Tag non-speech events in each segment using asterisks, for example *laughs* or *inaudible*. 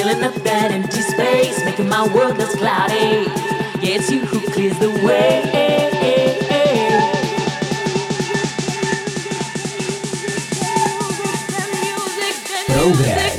filling up that empty space, making my world less cloudy. Yeah, it's you who clears the way. Progress.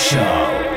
Show.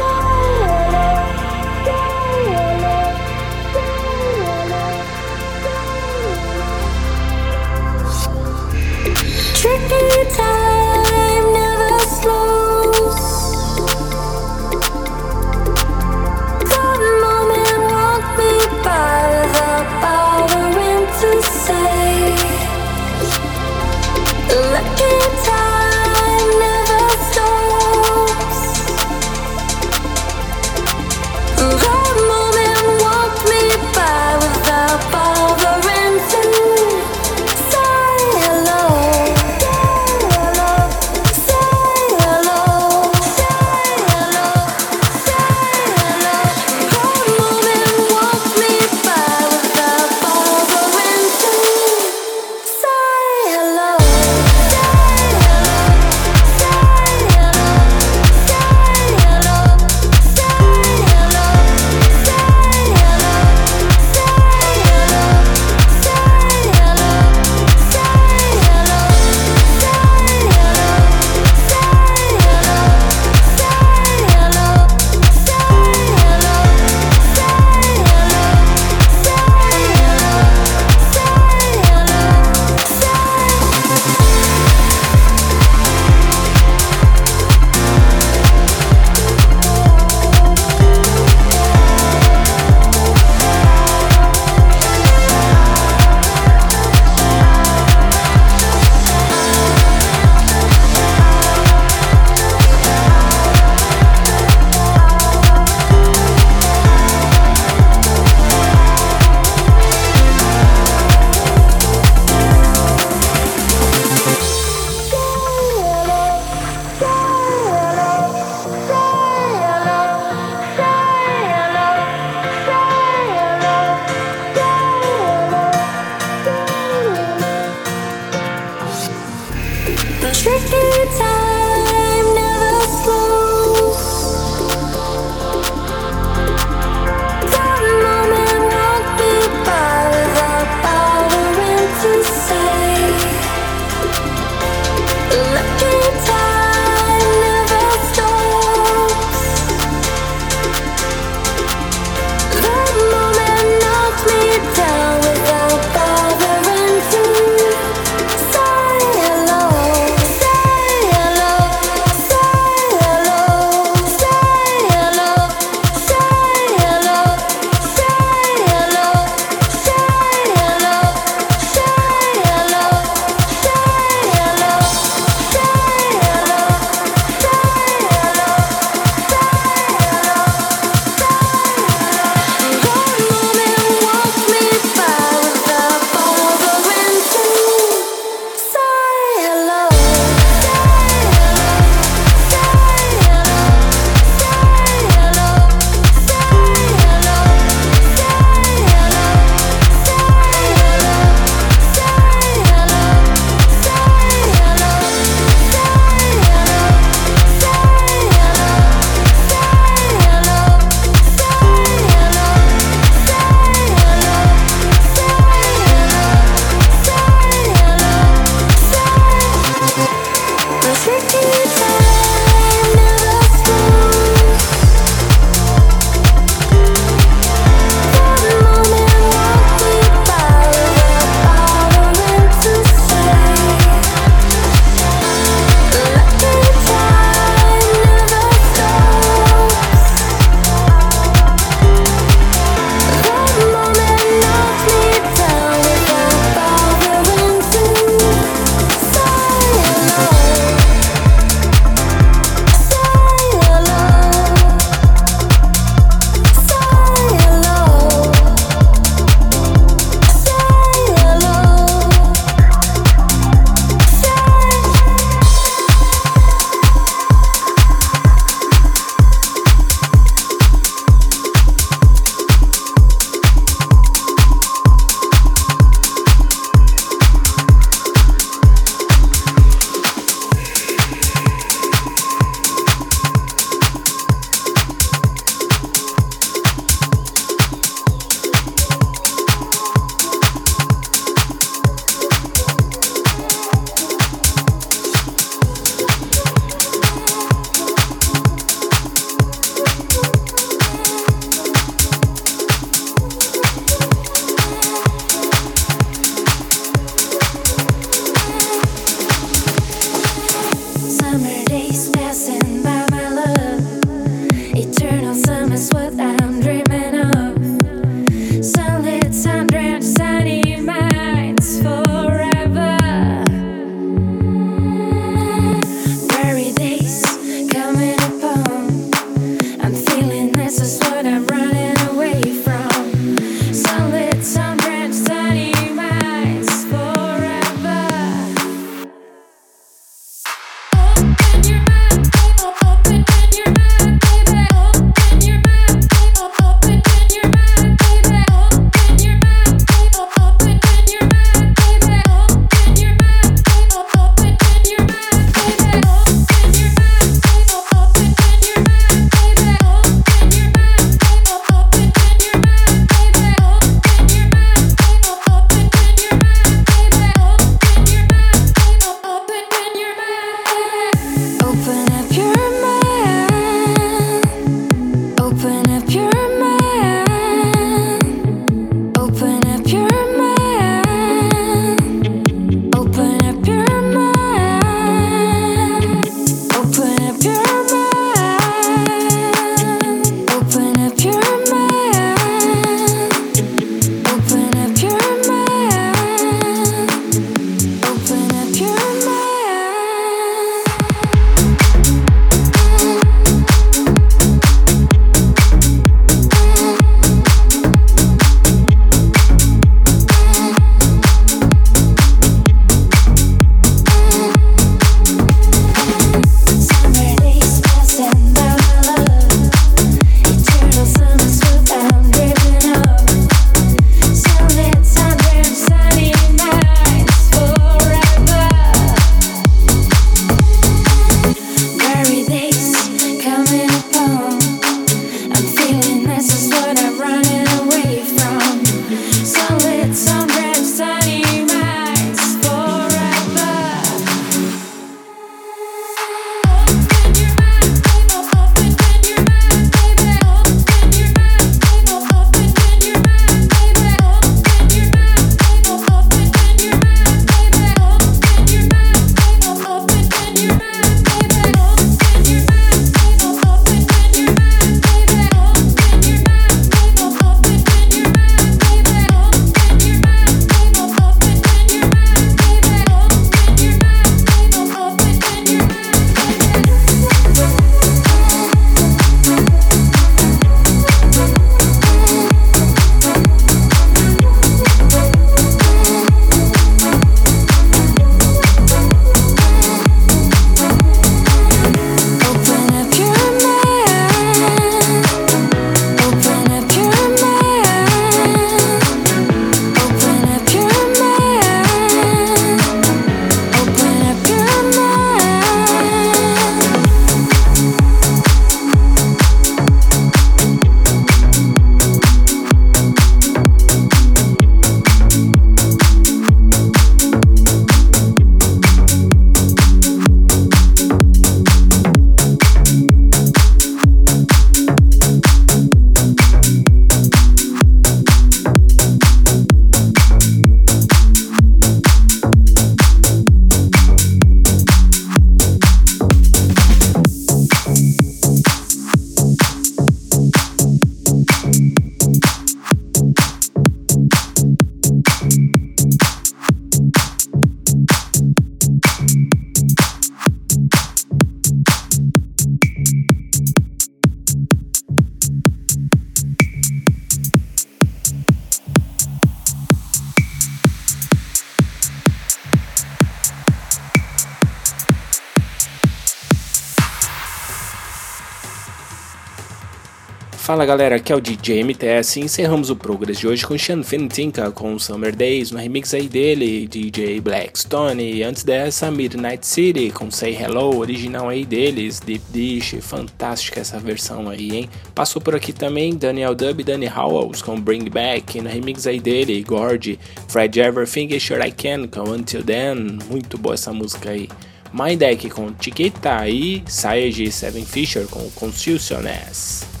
Fala galera, aqui é o DJ MTS e encerramos o Progress de hoje com Sean Fintinka com Summer Days, no remix aí dele, DJ Blackstone, antes dessa Midnight City com Say Hello, original aí deles, Deep Dish, fantástica essa versão aí, hein? Passou por aqui também Daniel Dub e Danny Howells com Bring Back, no remix aí dele, Gordy, Fred Everything Sure I Can com Until Then, muito boa essa música aí. My Deck com Chiquita e Saeji Seven Fisher com Constitutioness.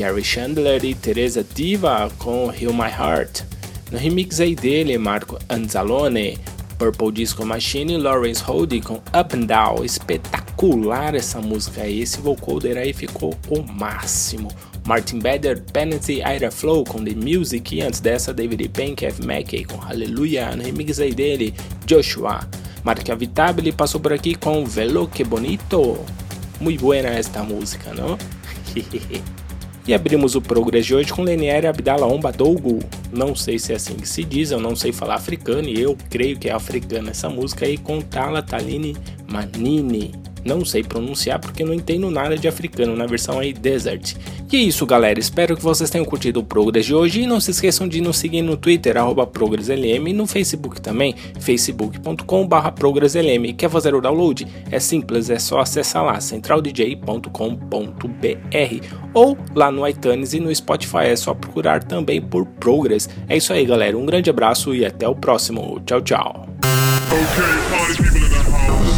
Gary Chandler e Teresa Diva com Heal My Heart. No remix aí dele, Marco Anzalone, Purple Disco Machine e Lawrence Holdy com Up and Down. Espetacular essa música aí, esse vocoder aí ficou o máximo. Martin Bader, Penalty, Ira Flow com The Music e antes dessa David Payne, Kev Mackey com Hallelujah. No remix aí dele, Joshua. Mark Avitabile passou por aqui com Velo Que Bonito. Muito buena esta música, não? *laughs* E abrimos o Progress de hoje com Leniere Abdallah Ombadougo. Não sei se é assim que se diz, eu não sei falar africano e eu creio que é africana essa música aí com Tala Taline Manini. Não sei pronunciar porque não entendo nada de africano na versão aí Desert. E é isso, galera. Espero que vocês tenham curtido o Progress de hoje e não se esqueçam de nos seguir no Twitter @progresslm e no Facebook também, facebook.com/progresslm. Quer fazer o download? É simples, é só acessar lá centraldj.com.br ou lá no iTunes e no Spotify. É só procurar também por Progress. É isso aí, galera. Um grande abraço e até o próximo. Tchau, tchau.